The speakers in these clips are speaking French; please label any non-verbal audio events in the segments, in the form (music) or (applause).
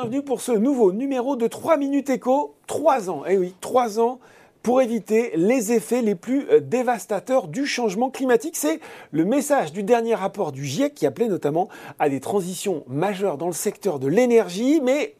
bienvenue pour ce nouveau numéro de 3 minutes écho. 3 ans, eh oui, 3 ans pour éviter les effets les plus euh, dévastateurs du changement climatique. C'est le message du dernier rapport du GIEC qui appelait notamment à des transitions majeures dans le secteur de l'énergie, mais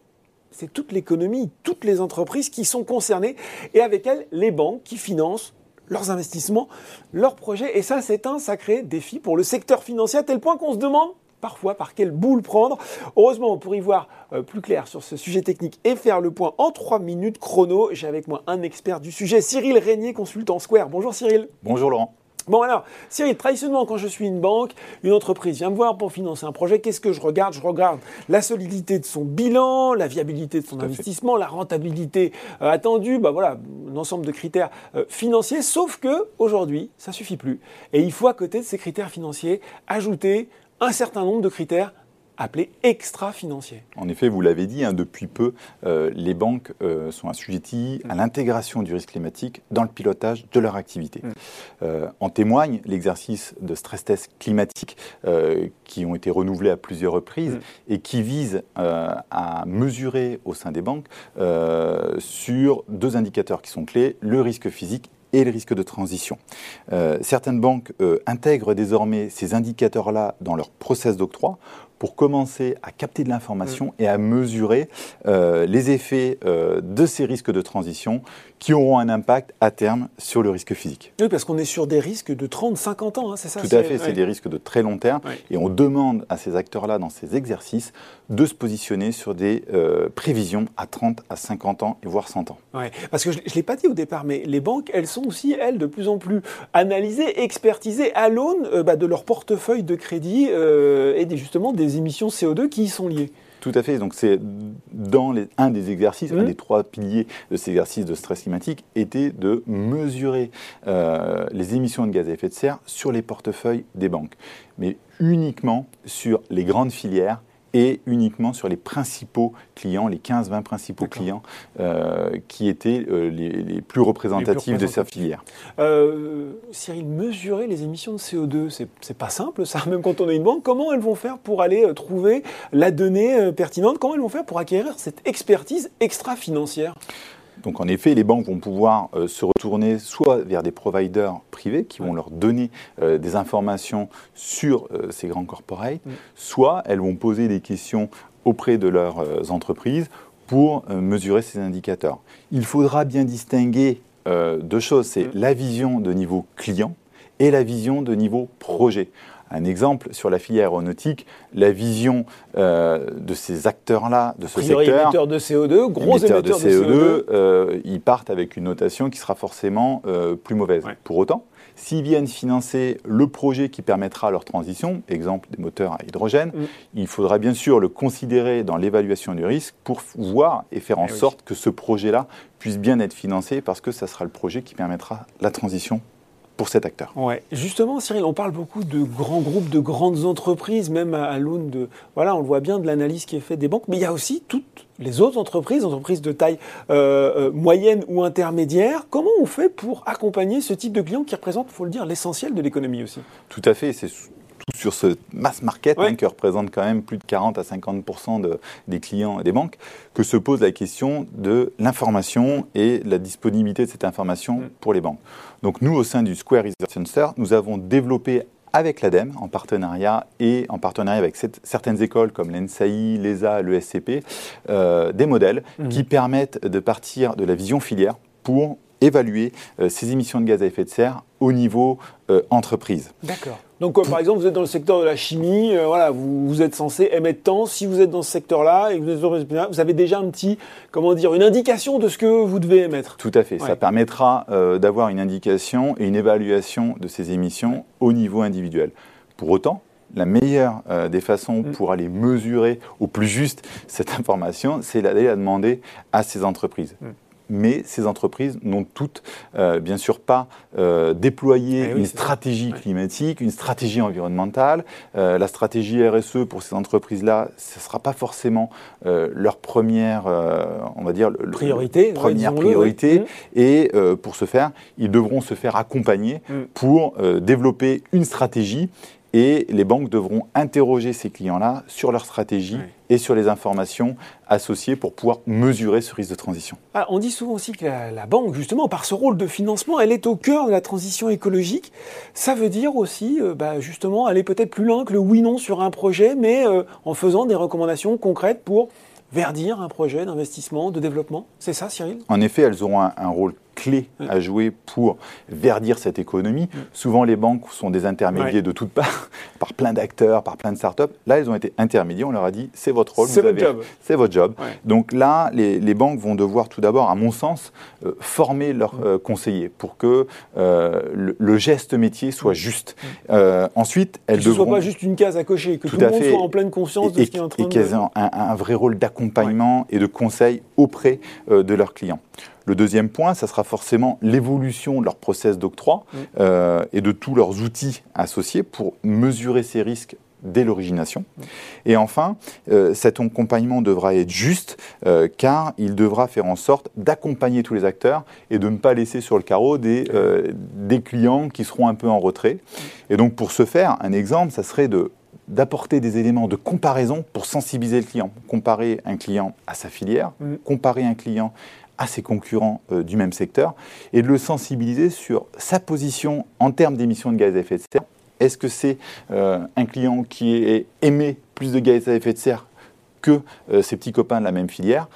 c'est toute l'économie, toutes les entreprises qui sont concernées et avec elles les banques qui financent leurs investissements, leurs projets. Et ça, c'est un sacré défi pour le secteur financier à tel point qu'on se demande parfois par quelle boule prendre. Heureusement, pour y voir euh, plus clair sur ce sujet technique et faire le point en 3 minutes chrono, j'ai avec moi un expert du sujet, Cyril Régnier, consultant Square. Bonjour Cyril. Bonjour Laurent. Bon alors, Cyril, traditionnellement, quand je suis une banque, une entreprise vient me voir pour financer un projet, qu'est-ce que je regarde? Je regarde la solidité de son bilan, la viabilité de son investissement, la rentabilité euh, attendue, bah voilà, un ensemble de critères euh, financiers, sauf que aujourd'hui, ça suffit plus. Et il faut à côté de ces critères financiers ajouter un certain nombre de critères appelés extra-financiers. En effet, vous l'avez dit, hein, depuis peu, euh, les banques euh, sont assujetties à l'intégration du risque climatique dans le pilotage de leur activité. Mm. Euh, en témoigne l'exercice de stress test climatique qui ont été renouvelés à plusieurs reprises mm. et qui visent à mesurer au sein des banques sur deux indicateurs qui sont clés, le risque physique et le risque de transition. Euh, certaines banques euh, intègrent désormais ces indicateurs-là dans leur process d'octroi pour commencer à capter de l'information mm. et à mesurer euh, les effets euh, de ces risques de transition qui auront un impact à terme sur le risque physique. Oui, parce qu'on est sur des risques de 30-50 ans, hein, c'est ça Tout à fait, c'est des risques de très long terme. Et on demande à ces acteurs-là, dans ces exercices, de se positionner sur des euh, prévisions à 30 à 50 ans, et voire 100 ans. Oui, parce que je ne l'ai pas dit au départ, mais les banques, elles sont aussi, elles, de plus en plus analysées, expertisées à l'aune bah, de leur portefeuille de crédit et justement des émissions CO2 qui y sont liées. Tout à fait. Donc c'est dans les, un des exercices, un mmh. des trois piliers de ces exercices de stress climatique était de mesurer euh, les émissions de gaz à effet de serre sur les portefeuilles des banques, mais uniquement sur les grandes filières et uniquement sur les principaux clients, les 15-20 principaux clients euh, qui étaient euh, les, plus représentatifs de sa filière. Euh, Cyril, mesurer les émissions de CO2, c'est pas simple ça, même quand on est une banque. Comment elles vont faire pour aller trouver la donnée pertinente? Comment elles vont faire pour acquérir cette expertise extra-financière? Donc en effet, les banques vont pouvoir euh, se retourner soit vers des providers privés qui vont leur donner euh, des informations sur euh, ces grands corporates, soit elles vont poser des questions auprès de leurs entreprises pour mesurer ces indicateurs. Il faudra bien distinguer deux choses, c'est la vision de niveau client et la vision de niveau projet. Un exemple sur la filière aéronautique, la vision euh, de ces acteurs-là, de ce secteur. émetteurs de CO2, gros émetteurs, de CO2. Euh, ils partent avec une notation qui sera forcément euh, plus mauvaise. Pour autant, s'ils viennent financer le projet qui permettra leur transition, exemple des moteurs à hydrogène, mm. il faudra bien sûr le considérer dans l'évaluation du risque pour voir et faire en eh sorte que ce projet-là puisse bien être financé parce que ça sera le projet qui permettra la transition pour cet acteur. Ouais. Justement, Cyril, on parle beaucoup de grands groupes, de grandes entreprises, même à, l'aune de. Voilà, on le voit bien de l'analyse qui est faite des banques, mais il y a aussi toutes les autres entreprises, entreprises de taille euh, euh, moyenne ou intermédiaire. Comment on fait pour accompagner ce type de clients qui représente, il faut le dire, l'essentiel de l'économie aussi? Tout à fait. C'est sur ce mass market hein, qui représente quand même plus de 40 à 50 de, des clients et des banques, que se pose la question de l'information et la disponibilité de cette information mm. pour les banques. Donc nous, au sein du Square Research Center, nous avons développé avec l'ADEME en partenariat et en partenariat avec certaines écoles comme l'ENSAI, l'ESA, l'ESCP, euh, des modèles mm. qui permettent de partir de la vision filière pour évaluer euh, ces émissions de gaz à effet de serre au niveau euh, entreprise. D'accord. Donc, euh, par exemple, vous êtes dans le secteur de la chimie, voilà, vous, êtes censé émettre tant. Si vous êtes dans ce secteur-là et que vous êtes vous avez déjà un petit, comment dire, une indication de ce que vous devez émettre. Tout à fait. Ça permettra d'avoir une indication et une évaluation de ces émissions au niveau individuel. Pour autant, la meilleure des façons mm. pour aller mesurer au plus juste cette (laughs) information, c'est d'aller la demander à ces entreprises. Mm mais ces entreprises n'ont toutes, euh, bien sûr, pas euh, déployé eh une stratégie climatique, une stratégie environnementale. Euh, la stratégie RSE pour ces entreprises-là, ce ne sera pas forcément leur première, on va dire, priorité. première priorité. Et pour ce faire, ils devront se faire accompagner mmh. pour développer une stratégie et les banques devront interroger ces clients-là sur leur stratégie et sur les informations associées pour pouvoir mesurer ce risque de transition. Ah, on dit souvent aussi que la, banque, justement, par ce rôle de financement, elle est au cœur de la transition écologique. Ça veut dire aussi, euh, bah, justement, aller peut-être plus loin que le oui-non sur un projet, mais euh, en faisant des recommandations concrètes pour verdir un projet d'investissement, de développement. C'est ça, Cyril? En effet, elles auront un, un rôle clé à jouer pour verdir cette économie. Souvent, les banques sont des intermédiaires de toutes parts, (laughs) par plein d'acteurs, par plein de startups. Là, elles ont été intermédiaires. On leur a dit, c'est votre rôle. C'est votre job. C'est votre job. Donc là, les, banques vont devoir tout d'abord, à mon sens, euh, former leurs euh, conseillers pour que euh, le, geste métier soit juste. ensuite, elles que devront... ce soit pas juste une case à cocher, que tout, le monde soit en pleine conscience de ce qui est en train de... Et qu'elles aient un, vrai rôle d'accompagnement et de conseil auprès de leurs clients. Le deuxième point, ça sera forcément l'évolution de leur process d'octroi mm. euh, et de tous leurs outils associés pour mesurer ces risques dès l'origination. Mm. Et enfin, euh, cet accompagnement devra être juste euh, car il devra faire en sorte d'accompagner tous les acteurs et de ne pas laisser sur le carreau des, des clients qui seront un peu en retrait. Et donc pour ce faire, un exemple, ça serait de d'apporter des éléments de comparaison pour sensibiliser le client. Comparer un client à sa filière, mm. comparer un client à ses concurrents euh, du même secteur et de le sensibiliser sur sa position en termes d'émissions de gaz à effet de serre. Est-ce que c'est euh, un client qui émet plus de gaz à effet de serre que euh, ses petits copains de la même filière?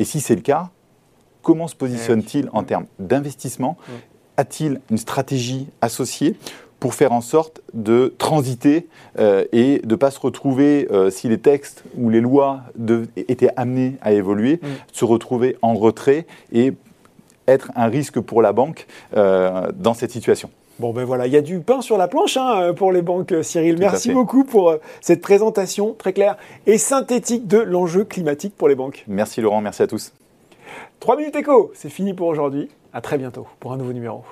Et si c'est le cas, comment se positionne-t-il en termes d'investissement? A-t-il une stratégie associée? Pour faire en sorte de transiter euh, et de ne pas se retrouver, euh, si les textes ou les lois étaient amenés à évoluer, mm. se retrouver en retrait et être un risque pour la banque euh, dans cette situation. Bon ben voilà, il y a du pain sur la planche hein, pour les banques, Cyril. Merci beaucoup pour cette présentation très claire et synthétique de l'enjeu climatique pour les banques. Merci Laurent, merci à tous. 3 minutes écho, c'est fini pour aujourd'hui. À très bientôt pour un nouveau numéro.